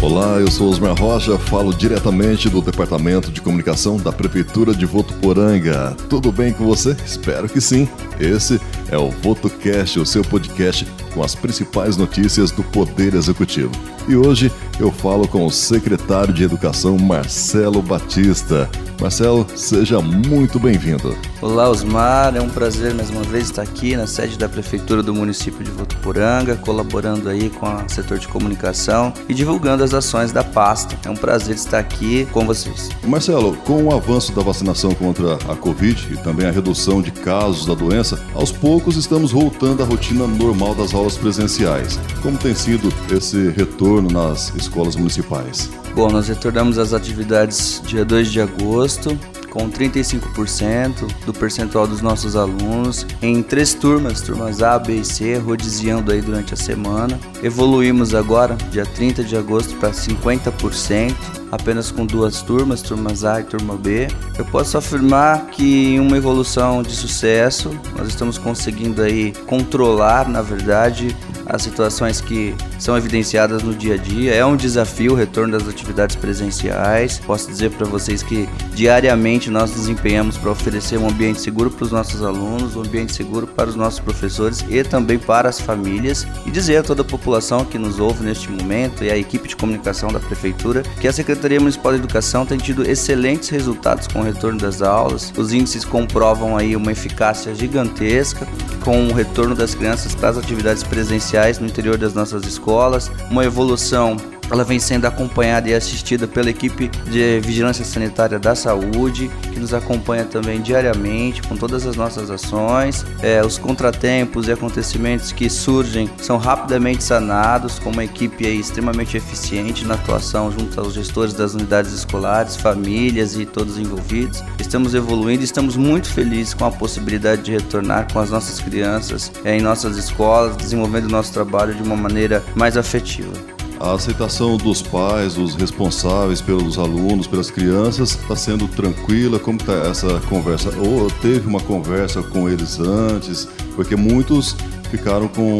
Olá, eu sou Osmar Rocha, falo diretamente do Departamento de Comunicação da Prefeitura de Votuporanga. Tudo bem com você? Espero que sim. Esse é o VotoCast, o seu podcast com as principais notícias do Poder Executivo. E hoje eu falo com o secretário de Educação, Marcelo Batista. Marcelo, seja muito bem-vindo. Olá, Osmar. É um prazer mais uma vez estar aqui na sede da Prefeitura do município de Votuporanga, colaborando aí com o setor de comunicação e divulgando as ações da pasta. É um prazer estar aqui com vocês. Marcelo, com o avanço da vacinação contra a Covid e também a redução de casos da doença, aos poucos estamos voltando à rotina normal das aulas presenciais. Como tem sido esse retorno nas escolas municipais? Bom, nós retornamos às atividades dia 2 de agosto, com 35% do percentual dos nossos alunos em três turmas, turmas A, B e C, rodiziando aí durante a semana. Evoluímos agora, dia 30 de agosto, para 50%, apenas com duas turmas, turmas A e turma B. Eu posso afirmar que em uma evolução de sucesso, nós estamos conseguindo aí controlar, na verdade, as situações que são evidenciadas no dia a dia. É um desafio o retorno das atividades presenciais. Posso dizer para vocês que diariamente nós nos empenhamos para oferecer um ambiente seguro para os nossos alunos, um ambiente seguro para os nossos professores e também para as famílias. E dizer a toda a população que nos ouve neste momento e a equipe de comunicação da prefeitura que a Secretaria Municipal de Educação tem tido excelentes resultados com o retorno das aulas. Os índices comprovam aí uma eficácia gigantesca com o retorno das crianças para as atividades presenciais no interior das nossas escolas, uma evolução ela vem sendo acompanhada e assistida pela equipe de vigilância sanitária da saúde, que nos acompanha também diariamente com todas as nossas ações. É, os contratempos e acontecimentos que surgem são rapidamente sanados com uma equipe extremamente eficiente na atuação junto aos gestores das unidades escolares, famílias e todos envolvidos. Estamos evoluindo e estamos muito felizes com a possibilidade de retornar com as nossas crianças é, em nossas escolas, desenvolvendo o nosso trabalho de uma maneira mais afetiva. A aceitação dos pais, dos responsáveis pelos alunos, pelas crianças, está sendo tranquila? Como está essa conversa? Ou teve uma conversa com eles antes? Porque muitos ficaram com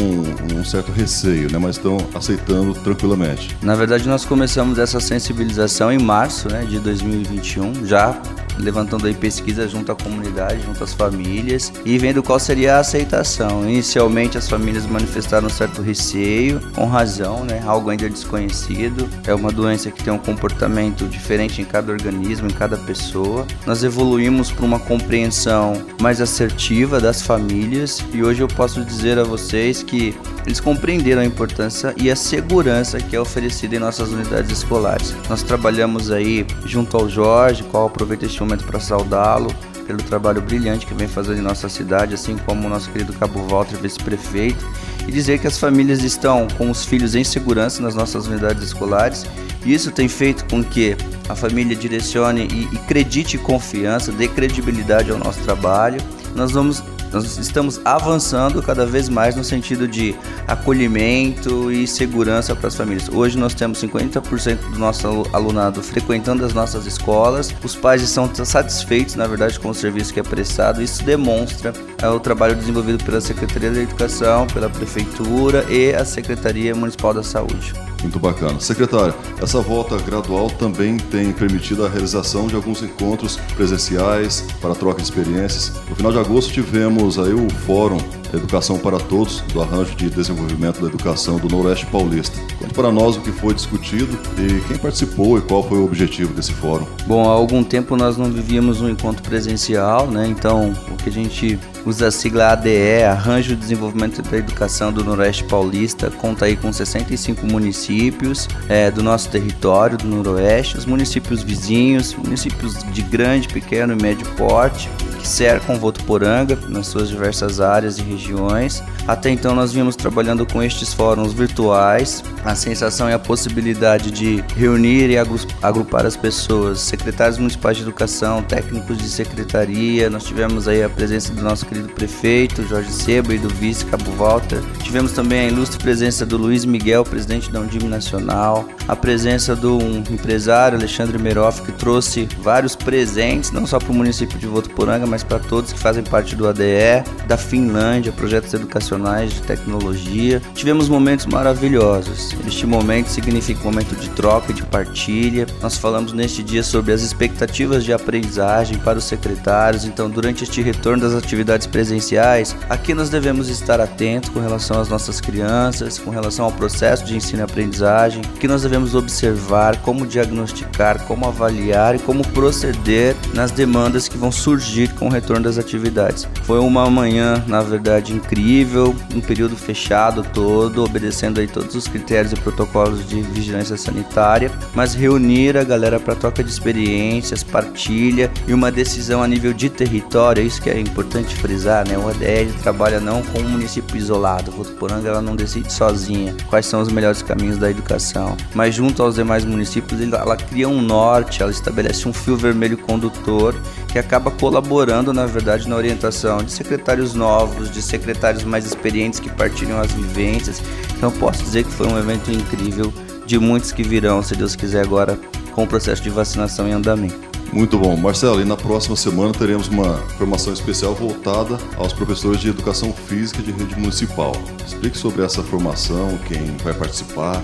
um certo receio, né, mas estão aceitando tranquilamente. Na verdade, nós começamos essa sensibilização em março né, de 2021, já levantando aí pesquisa junto à comunidade, junto às famílias e vendo qual seria a aceitação. Inicialmente as famílias manifestaram um certo receio, com razão, né? Algo ainda desconhecido. É uma doença que tem um comportamento diferente em cada organismo, em cada pessoa. Nós evoluímos para uma compreensão mais assertiva das famílias e hoje eu posso dizer a vocês que eles compreenderam a importância e a segurança que é oferecida em nossas unidades escolares. Nós trabalhamos aí junto ao Jorge, qual aproveito este momento para saudá-lo pelo trabalho brilhante que vem fazendo em nossa cidade, assim como o nosso querido Cabo Walter, vice-prefeito, e dizer que as famílias estão com os filhos em segurança nas nossas unidades escolares. Isso tem feito com que a família direcione e, e acredite confiança, dê credibilidade ao nosso trabalho. Nós vamos nós estamos avançando cada vez mais no sentido de acolhimento e segurança para as famílias. Hoje nós temos 50% do nosso alunado frequentando as nossas escolas. Os pais estão satisfeitos, na verdade, com o serviço que é prestado. Isso demonstra é, o trabalho desenvolvido pela Secretaria da Educação, pela Prefeitura e a Secretaria Municipal da Saúde. Muito bacana. Secretário, essa volta gradual também tem permitido a realização de alguns encontros presenciais para troca de experiências. No final de agosto tivemos aí o Fórum Educação para Todos, do Arranjo de Desenvolvimento da Educação do Noroeste Paulista. Conte para nós o que foi discutido e quem participou e qual foi o objetivo desse fórum. Bom, há algum tempo nós não vivíamos um encontro presencial, né? Então, o que a gente usa a sigla ADE, Arranjo de Desenvolvimento da Educação do Noroeste Paulista, conta aí com 65 municípios é, do nosso território, do Noroeste, os municípios vizinhos, municípios de grande, pequeno e médio porte, que cercam Votuporanga nas suas diversas áreas e regiões. Até então nós vimos trabalhando com estes fóruns virtuais, a sensação e a possibilidade de reunir e agrupar as pessoas, secretários municipais de educação, técnicos de secretaria, nós tivemos aí a presença do nosso querido prefeito Jorge Seba e do vice Cabo Walter. Tivemos também a ilustre presença do Luiz Miguel, presidente da Undime Nacional, a presença do empresário Alexandre Meroff, que trouxe vários presentes, não só para o município de Votuporanga, mas para todos que fazem parte do ADE, da Finlândia, projetos educacionais de tecnologia. Tivemos momentos maravilhosos. Este momento significa um momento de troca, de partilha. Nós falamos neste dia sobre as expectativas de aprendizagem para os secretários. Então, durante este retorno das atividades presenciais, aqui nós devemos estar atentos com relação às nossas crianças, com relação ao processo de ensino e aprendizagem, que nós devemos observar, como diagnosticar, como avaliar e como proceder nas demandas que vão surgir com o retorno das atividades. Foi uma manhã, na verdade, incrível, um período fechado todo, obedecendo aí todos os critérios e protocolos de vigilância sanitária, mas reunir a galera para troca de experiências, partilha e uma decisão a nível de território, isso que é importante frisar, né? O ADL trabalha não com um município isolado, Votuporanga ela não decide sozinha quais são os melhores caminhos da educação, mas junto aos demais municípios ela cria um norte, ela estabelece um fio vermelho condutor que acaba colaborando, na verdade, na orientação de secretários novos, de secretários mais experientes que partilham as vivências. Então, posso dizer que foi um evento incrível, de muitos que virão, se Deus quiser, agora com o processo de vacinação em andamento. Muito bom. Marcelo, e na próxima semana teremos uma formação especial voltada aos professores de educação física de rede municipal. Explique sobre essa formação, quem vai participar.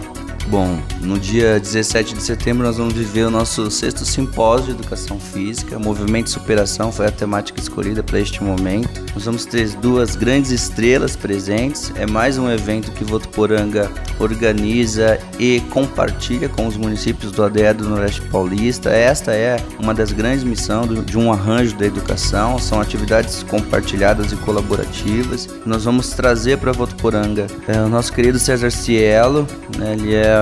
Bom, no dia 17 de setembro nós vamos viver o nosso sexto simpósio de educação física. Movimento de superação foi a temática escolhida para este momento. Nós vamos ter duas grandes estrelas presentes. É mais um evento que Votuporanga organiza e compartilha com os municípios do ADE do Noroeste Paulista. Esta é uma das grandes missões de um arranjo da educação. São atividades compartilhadas e colaborativas. Nós vamos trazer para Votuporanga é, o nosso querido César Cielo. Né, ele é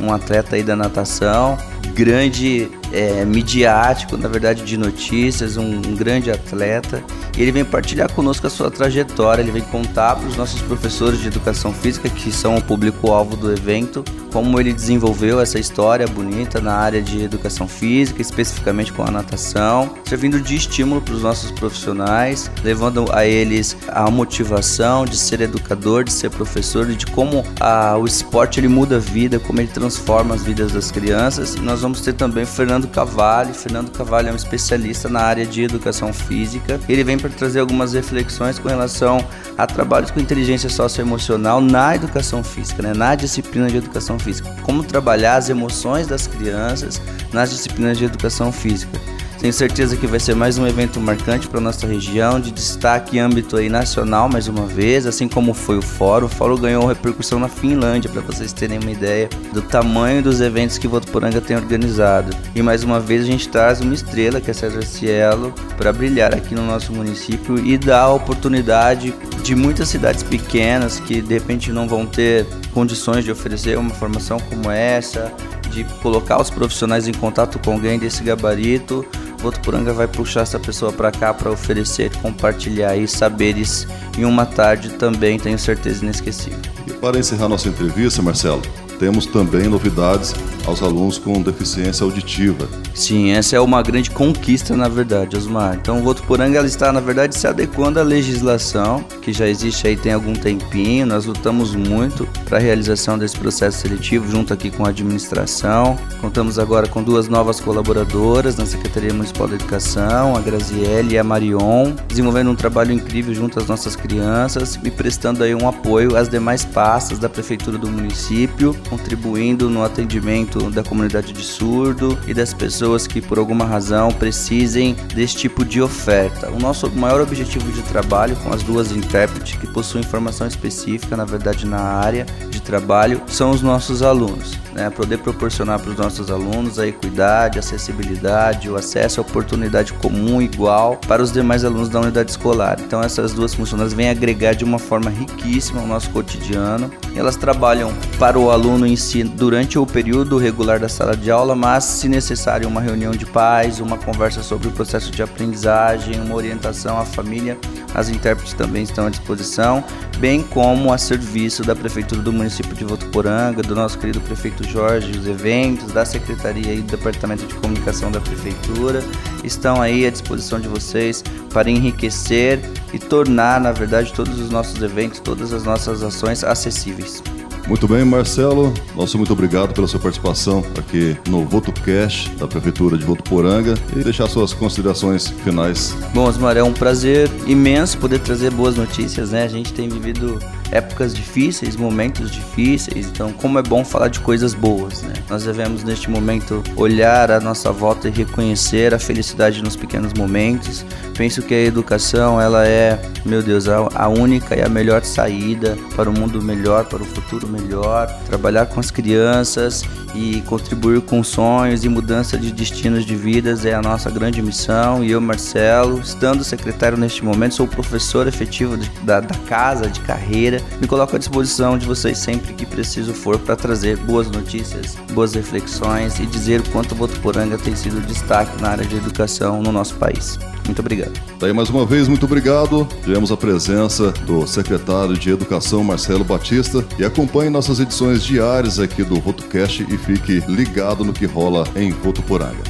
um atleta aí da natação, grande é, midiático, na verdade, de notícias, um, um, grande atleta. E ele vem partilhar conosco a sua trajetória, ele vem contar para os nossos professores de educação física, que são o público-alvo do evento, como ele desenvolveu essa história bonita na área de educação física, especificamente com a natação, servindo de estímulo para os nossos profissionais, levando a eles a motivação de ser educador, de ser professor de como a, o esporte ele muda a vida, como ele transforma as vidas das crianças. E nós vamos ter também Fernando Fernando Cavalli. Fernando Cavalli é um especialista na área de educação física. Ele vem para trazer algumas reflexões com relação a trabalhos com inteligência socioemocional na educação física, né? na disciplina de educação física. Como trabalhar as emoções das crianças nas disciplinas de educação física. Tenho certeza que vai ser mais um evento marcante para nossa região, de destaque em âmbito aí nacional mais uma vez, assim como foi o Fórum. O Fórum ganhou repercussão na Finlândia, para vocês terem uma ideia do tamanho dos eventos que Votuporanga tem organizado. E mais uma vez a gente traz uma estrela, que é César Cielo, para brilhar aqui no nosso município e dar a oportunidade de muitas cidades pequenas que de repente não vão ter condições de oferecer uma formação como essa, de colocar os profissionais em contato com alguém desse gabarito Votuporanga vai puxar essa pessoa para cá para oferecer, compartilhar aí saberes em uma tarde também, tenho certeza, inesquecível. E para encerrar nossa entrevista, Marcelo, temos também novidades aos alunos com deficiência auditiva. Sim, essa é uma grande conquista, na verdade, Osmar. Então, o Votuporanga ela está, na verdade, se adequando à legislação que já existe aí tem algum tempinho. Nós lutamos muito para a realização desse processo seletivo, junto aqui com a administração. Contamos agora com duas novas colaboradoras na Secretaria Municipal da Educação, a Graziele e a Marion, desenvolvendo um trabalho incrível junto às nossas crianças e prestando aí um apoio às demais pastas da Prefeitura do município, contribuindo no atendimento da comunidade de surdo e das pessoas que por alguma razão precisem desse tipo de oferta. O nosso maior objetivo de trabalho com as duas intérpretes que possuem formação específica, na verdade, na área de trabalho, são os nossos alunos né, poder proporcionar para os nossos alunos a equidade, a acessibilidade, o acesso à oportunidade comum igual para os demais alunos da unidade escolar. Então essas duas funções vêm agregar de uma forma riquíssima ao nosso cotidiano. Elas trabalham para o aluno em si durante o período regular da sala de aula, mas se necessário uma reunião de pais, uma conversa sobre o processo de aprendizagem, uma orientação à família, as intérpretes também estão à disposição, bem como a serviço da prefeitura do município de Votuporanga, do nosso querido prefeito Jorge, os eventos da Secretaria e do Departamento de Comunicação da Prefeitura estão aí à disposição de vocês para enriquecer e tornar, na verdade, todos os nossos eventos, todas as nossas ações acessíveis. Muito bem, Marcelo. Nosso muito obrigado pela sua participação aqui no VotoCast da Prefeitura de Votuporanga e deixar suas considerações finais. Bom, Osmar, é um prazer imenso poder trazer boas notícias, né? A gente tem vivido épocas difíceis, momentos difíceis, então como é bom falar de coisas boas, né? Nós devemos neste momento olhar a nossa volta e reconhecer a felicidade nos pequenos momentos. Penso que a educação, ela é, meu Deus, a única e a melhor saída para o mundo melhor, para o futuro melhor. Trabalhar com as crianças e contribuir com sonhos e mudança de destinos de vidas é a nossa grande missão. E eu, Marcelo, estando secretário neste momento, sou professor efetivo de, da, da casa, de carreira me coloco à disposição de vocês sempre que preciso for para trazer boas notícias, boas reflexões e dizer o quanto Votuporanga tem sido destaque na área de educação no nosso país. Muito obrigado. Daí mais uma vez, muito obrigado. Tivemos a presença do secretário de Educação, Marcelo Batista, e acompanhe nossas edições diárias aqui do VotoCast e fique ligado no que rola em Votuporanga.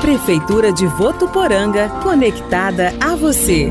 Prefeitura de Votuporanga, conectada a você.